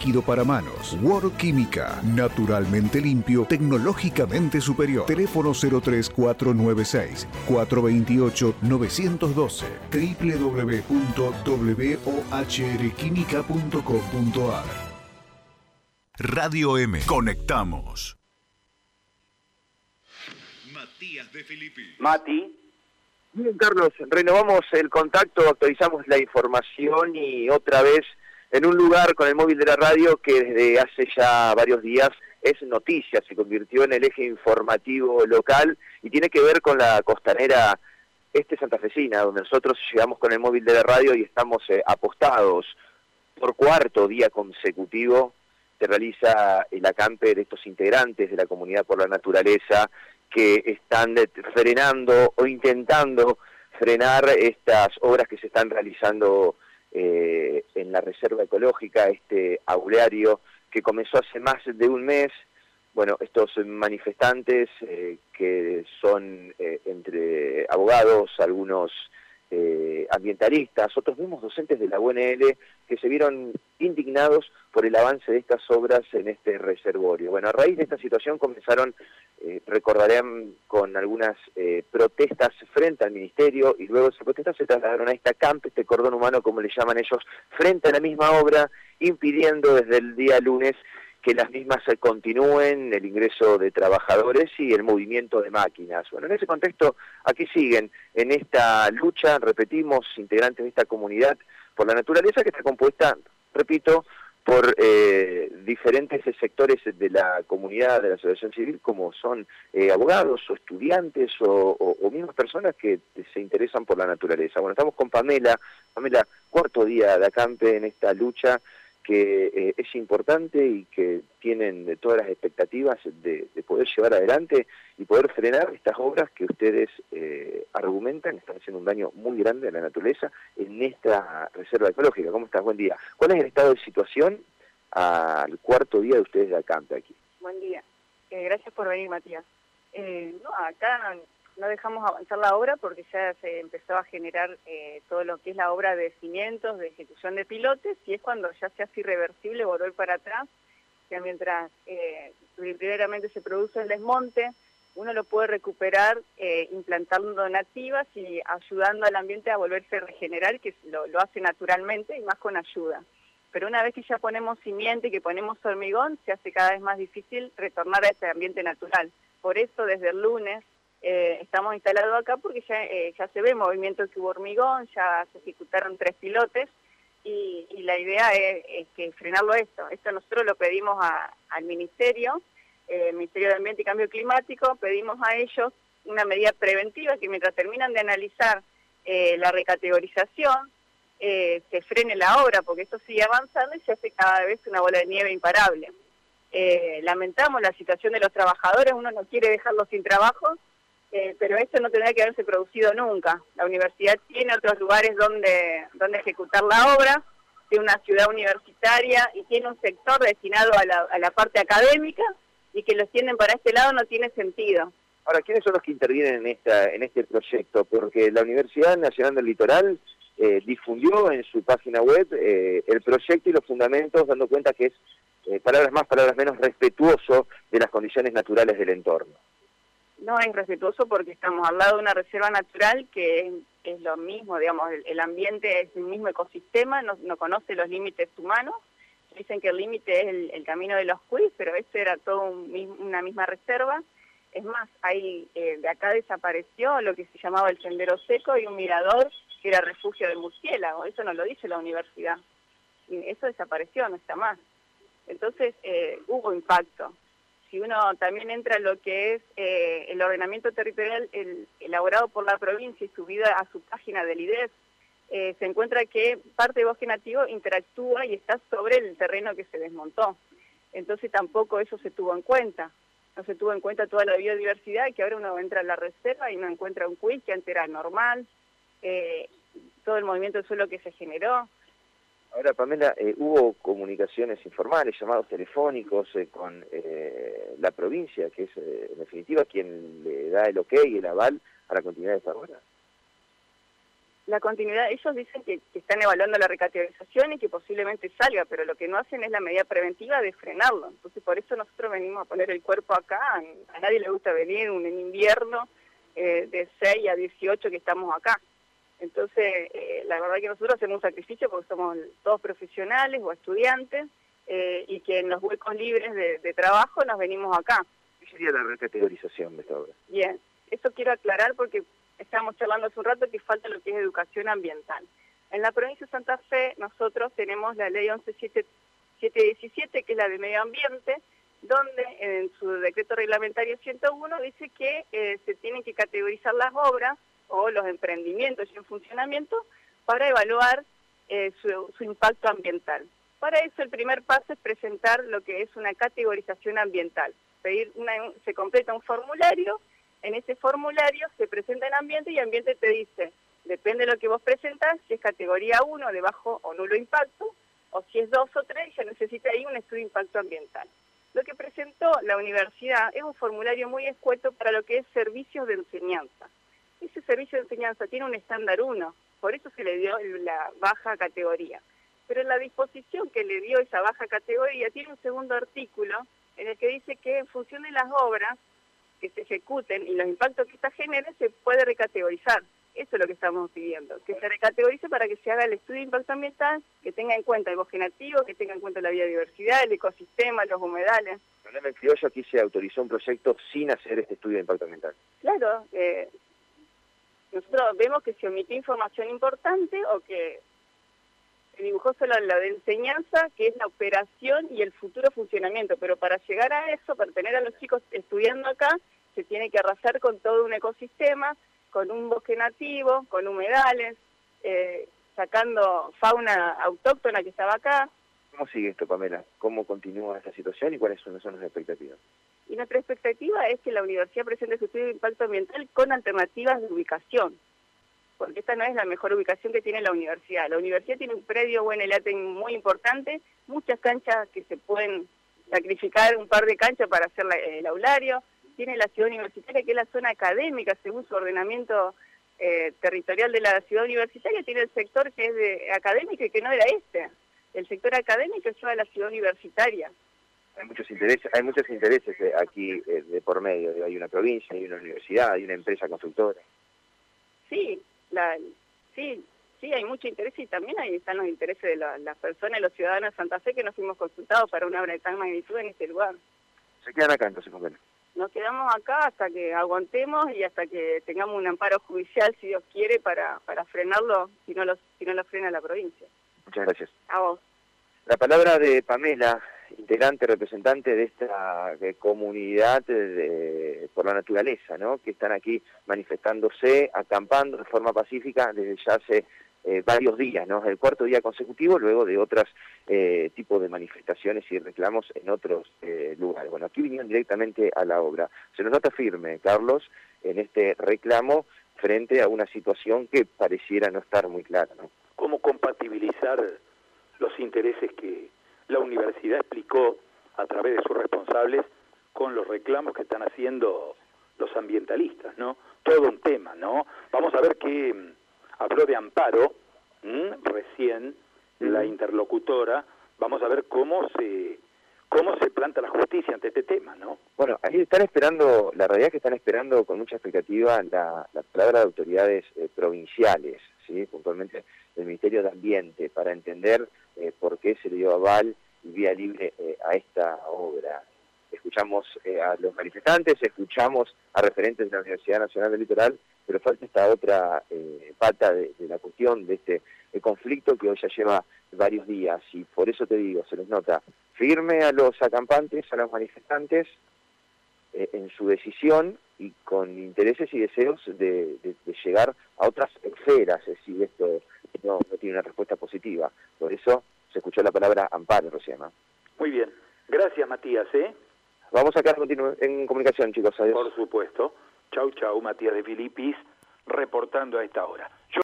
líquido para manos. World Química, naturalmente limpio, tecnológicamente superior. Teléfono 03496 428 912 www.wohrquímica.com.ar Radio M. Conectamos. Matías de Filippi. Mati. Bien, Carlos, renovamos el contacto, actualizamos la información y otra vez en un lugar con el móvil de la radio que desde hace ya varios días es noticia, se convirtió en el eje informativo local y tiene que ver con la costanera este santafesina, donde nosotros llegamos con el móvil de la radio y estamos eh, apostados por cuarto día consecutivo se realiza el acampe de estos integrantes de la comunidad por la naturaleza que están frenando o intentando frenar estas obras que se están realizando eh, en la Reserva Ecológica, este auleario que comenzó hace más de un mes. Bueno, estos manifestantes eh, que son eh, entre abogados, algunos eh, ambientalistas, otros mismos docentes de la UNL que se vieron indignados por el avance de estas obras en este reservorio. Bueno, a raíz de esta situación comenzaron, eh, recordarán, con algunas eh, protestas frente al ministerio y luego esas protestas se trasladaron a esta camp, este cordón humano como le llaman ellos, frente a la misma obra, impidiendo desde el día lunes que las mismas continúen, el ingreso de trabajadores y el movimiento de máquinas. Bueno, en ese contexto, aquí siguen en esta lucha, repetimos, integrantes de esta comunidad por la naturaleza que está compuesta, repito, por eh, diferentes sectores de la comunidad, de la asociación civil, como son eh, abogados o estudiantes o, o, mismas personas que se interesan por la naturaleza. Bueno, estamos con Pamela, Pamela, cuarto día de acampe en esta lucha que eh, es importante y que tienen todas las expectativas de, poder llevar adelante y poder frenar estas obras que ustedes eh, argumentan están haciendo un daño muy grande a la naturaleza en esta reserva ecológica. ¿Cómo estás? Buen día. ¿Cuál es el estado de situación al cuarto día de ustedes de acampe aquí? Buen día. Eh, gracias por venir, Matías. no, acá no dejamos avanzar la obra porque ya se empezó a generar eh, todo lo que es la obra de cimientos, de ejecución de pilotes, y es cuando ya se hace irreversible volver para atrás, que mientras eh, primeramente se produce el desmonte, uno lo puede recuperar eh, implantando donativas y ayudando al ambiente a volverse a regenerar, que lo, hace naturalmente y más con ayuda. Pero una vez que ya ponemos cimiento y que ponemos hormigón, se hace cada vez más difícil retornar a ese ambiente natural. Por eso desde el lunes eh, estamos instalados acá porque ya, eh, ya se ve movimiento de hormigón, ya se ejecutaron tres pilotes y, la idea es, que frenarlo esto. Esto nosotros lo pedimos al Ministerio, eh, Ministerio de Ambiente y Cambio Climático, pedimos a ellos una medida preventiva que mientras terminan de analizar eh, la recategorización, se frene la obra porque esto sigue avanzando y se hace cada vez una bola de nieve imparable. lamentamos la situación de los trabajadores, uno no quiere dejarlos sin trabajo, eh, pero esto no tendría que haberse producido nunca. La universidad tiene otros lugares donde, donde ejecutar la obra, tiene una ciudad universitaria y tiene un sector destinado a la, a la parte académica y que lo tienen para este lado no tiene sentido. Ahora, ¿quiénes son los que intervienen en, esta, en este proyecto? Porque la Universidad Nacional del Litoral eh, difundió en su página web eh, el proyecto y los fundamentos, dando cuenta que es, palabras más, palabras menos, respetuoso de las condiciones naturales del entorno no es respetuoso porque estamos al lado de una reserva natural que es, lo mismo, digamos, el, ambiente es el mismo ecosistema, no, conoce los límites humanos. Dicen que el límite es el, camino de los cuis, pero esto era todo una misma reserva. Es más, ahí eh, de acá desapareció lo que se llamaba el sendero seco y un mirador que era refugio de murciélago. Eso no lo dice la universidad. Eso desapareció, no está más. Entonces eh, hubo impacto si uno también entra en lo que es eh, el ordenamiento territorial elaborado por la provincia y subido a su página del IDES, eh, se encuentra que parte de bosque nativo interactúa y está sobre el terreno que se desmontó. Entonces tampoco eso se tuvo en cuenta. No se tuvo en cuenta toda la biodiversidad, que ahora uno entra en la reserva y no encuentra un quiz que antes era normal, eh, todo el movimiento del suelo que se generó, Ahora, Pamela, eh, hubo comunicaciones informales, llamados telefónicos eh, con eh, la provincia, que es en definitiva quien le da el ok y el aval a la continuidad de esta obra. la continuidad, ellos dicen que, están evaluando la recategorización y que posiblemente salga, pero lo que no hacen es la medida preventiva de frenarlo. Entonces, por eso nosotros venimos a poner el cuerpo acá. A, nadie le gusta venir en invierno eh, de 6 a 18 que estamos acá. Entonces, eh, la verdad que nosotros hacemos un sacrificio porque somos todos profesionales o estudiantes eh, y que en los huecos libres de, trabajo nos venimos acá. ¿Qué sería la recategorización de esta obra? Bien, eso quiero aclarar porque estábamos charlando hace un rato que falta lo que es educación ambiental. En la provincia de Santa Fe nosotros tenemos la ley 11717, que es la de medio ambiente, donde en su decreto reglamentario 101 dice que eh, se tienen que categorizar las obras o los emprendimientos en funcionamiento para evaluar eh, su, impacto ambiental. Para eso el primer paso es presentar lo que es una categorización ambiental. Pedir se completa un formulario en ese formulario se presenta en ambiente y ambiente te dice, depende de lo que vos presentás, si es categoría 1 de bajo o nulo impacto, o si es 2 o 3, ya necesita ahí un estudio de impacto ambiental. Lo que presentó la universidad es un formulario muy escueto para lo que es servicios de enseñanza. Ese servicio de enseñanza tiene un estándar 1, por eso se le dio la baja categoría. Pero en la disposición que le dio esa baja categoría tiene un segundo artículo en el que dice que en función de las obras que se ejecuten y los impactos que esta genere se puede recategorizar. Eso es lo que estamos pidiendo, que se recategorice para que se haga el estudio de impacto ambiental, que tenga en cuenta el bosque nativo, que tenga en cuenta la biodiversidad, el ecosistema, los humedales. El en criollo aquí se autorizó un proyecto sin hacer este estudio de impacto ambiental. Claro, eh, nosotros vemos que se omitió información importante o que se dibujó solo la de enseñanza, que es la operación y el futuro funcionamiento, pero para llegar a eso, para tener a los chicos estudiando acá, se tiene que arrasar con todo un ecosistema, con un bosque nativo, con humedales, eh, sacando fauna autóctona que estaba acá. ¿Cómo sigue esto, Pamela? ¿Cómo continúa esta situación y cuáles son, son las expectativas? Y nuestra expectativa es que la universidad presente su estudio de impacto ambiental con alternativas de ubicación porque esta no es la mejor ubicación que tiene la universidad. La universidad tiene un predio buen muy importante, muchas canchas que se pueden sacrificar un par de canchas para hacer el aulario, tiene la ciudad universitaria que es la zona académica según su ordenamiento eh, territorial de la ciudad universitaria, tiene el sector que es de académico y que no era este. El sector académico es toda la ciudad universitaria. Hay muchos intereses, hay muchos intereses aquí eh, de por medio. Hay una provincia, hay una universidad, hay una empresa constructora. Sí, la, sí, sí, hay mucho interés y también ahí están los intereses de las personas los ciudadanos de Santa Fe que nos fuimos consultados para una obra de tal magnitud en este lugar. ¿Se quedan acá entonces, Pamela? Nos quedamos acá hasta que aguantemos y hasta que tengamos un amparo judicial, si Dios quiere, para, para frenarlo, si no, lo, si no lo frena la provincia. Muchas gracias. A vos. La palabra de Pamela, integrante, representante de esta comunidad por la naturaleza, ¿no? que están aquí manifestándose, acampando de forma pacífica desde ya hace eh, varios días, ¿no? el cuarto día consecutivo, luego de otros eh, tipos de manifestaciones y reclamos en otros eh, lugares. Bueno, aquí vinieron directamente a la obra. Se nos nota firme, Carlos, en este reclamo frente a una situación que pareciera no estar muy clara. ¿no? ¿Cómo compatibilizar los intereses que la universidad explicó a través de sus responsables con los reclamos que están haciendo los ambientalistas, ¿no? Todo un tema, ¿no? Vamos a ver que mm, habló de amparo recién la interlocutora, vamos a ver cómo se cómo se planta la justicia ante este tema, ¿no? Bueno, ahí están esperando, la realidad es que están esperando con mucha expectativa la, palabra de autoridades eh, provinciales, ¿sí? puntualmente del Ministerio de Ambiente, para entender eh, por qué se le dio aval y vía libre eh, a esta obra. Escuchamos eh, a los manifestantes, escuchamos a referentes de la Universidad Nacional del Litoral, pero falta esta otra pata de, la cuestión de este conflicto que hoy ya lleva varios días y por eso te digo, se les nota firme a los acampantes, a los manifestantes, en su decisión y con intereses y deseos de, llegar a otras esferas, si esto no, tiene una respuesta positiva. Por eso se escuchó la palabra amparo recién. Muy bien. Gracias, Matías. ¿eh? Vamos a quedar en comunicación, chicos. Por supuesto. Chau, chau, Matías de Filipis, reportando a esta hora.